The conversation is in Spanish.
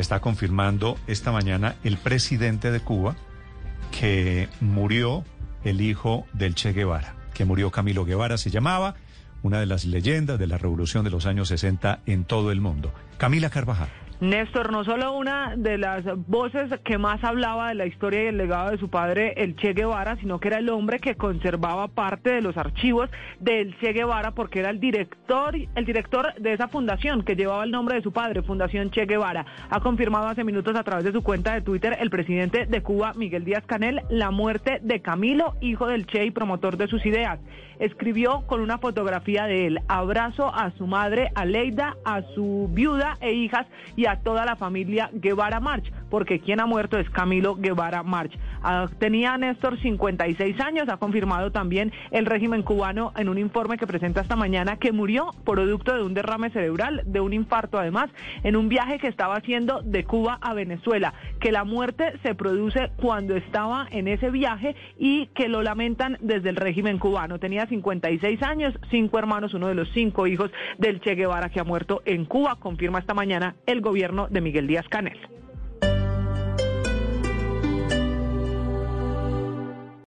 está confirmando esta mañana el presidente de Cuba que murió el hijo del Che Guevara, que murió Camilo Guevara, se llamaba, una de las leyendas de la revolución de los años 60 en todo el mundo. Camila Carvajal. Néstor, no solo una de las voces que más hablaba de la historia y el legado de su padre, el Che Guevara, sino que era el hombre que conservaba parte de los archivos del Che Guevara porque era el director, el director de esa fundación que llevaba el nombre de su padre, Fundación Che Guevara. Ha confirmado hace minutos a través de su cuenta de Twitter el presidente de Cuba, Miguel Díaz Canel, la muerte de Camilo, hijo del Che y promotor de sus ideas. Escribió con una fotografía de él, abrazo a su madre, Aleida, a su viuda e hijas y a toda la familia Guevara March, porque quien ha muerto es Camilo Guevara March. Ah, tenía Néstor 56 años, ha confirmado también el régimen cubano en un informe que presenta esta mañana que murió producto de un derrame cerebral, de un infarto además, en un viaje que estaba haciendo de Cuba a Venezuela, que la muerte se produce cuando estaba en ese viaje y que lo lamentan desde el régimen cubano. Tenía 56 años, cinco hermanos, uno de los cinco hijos del Che Guevara que ha muerto en Cuba, confirma esta mañana el gobierno de Miguel Díaz Canel.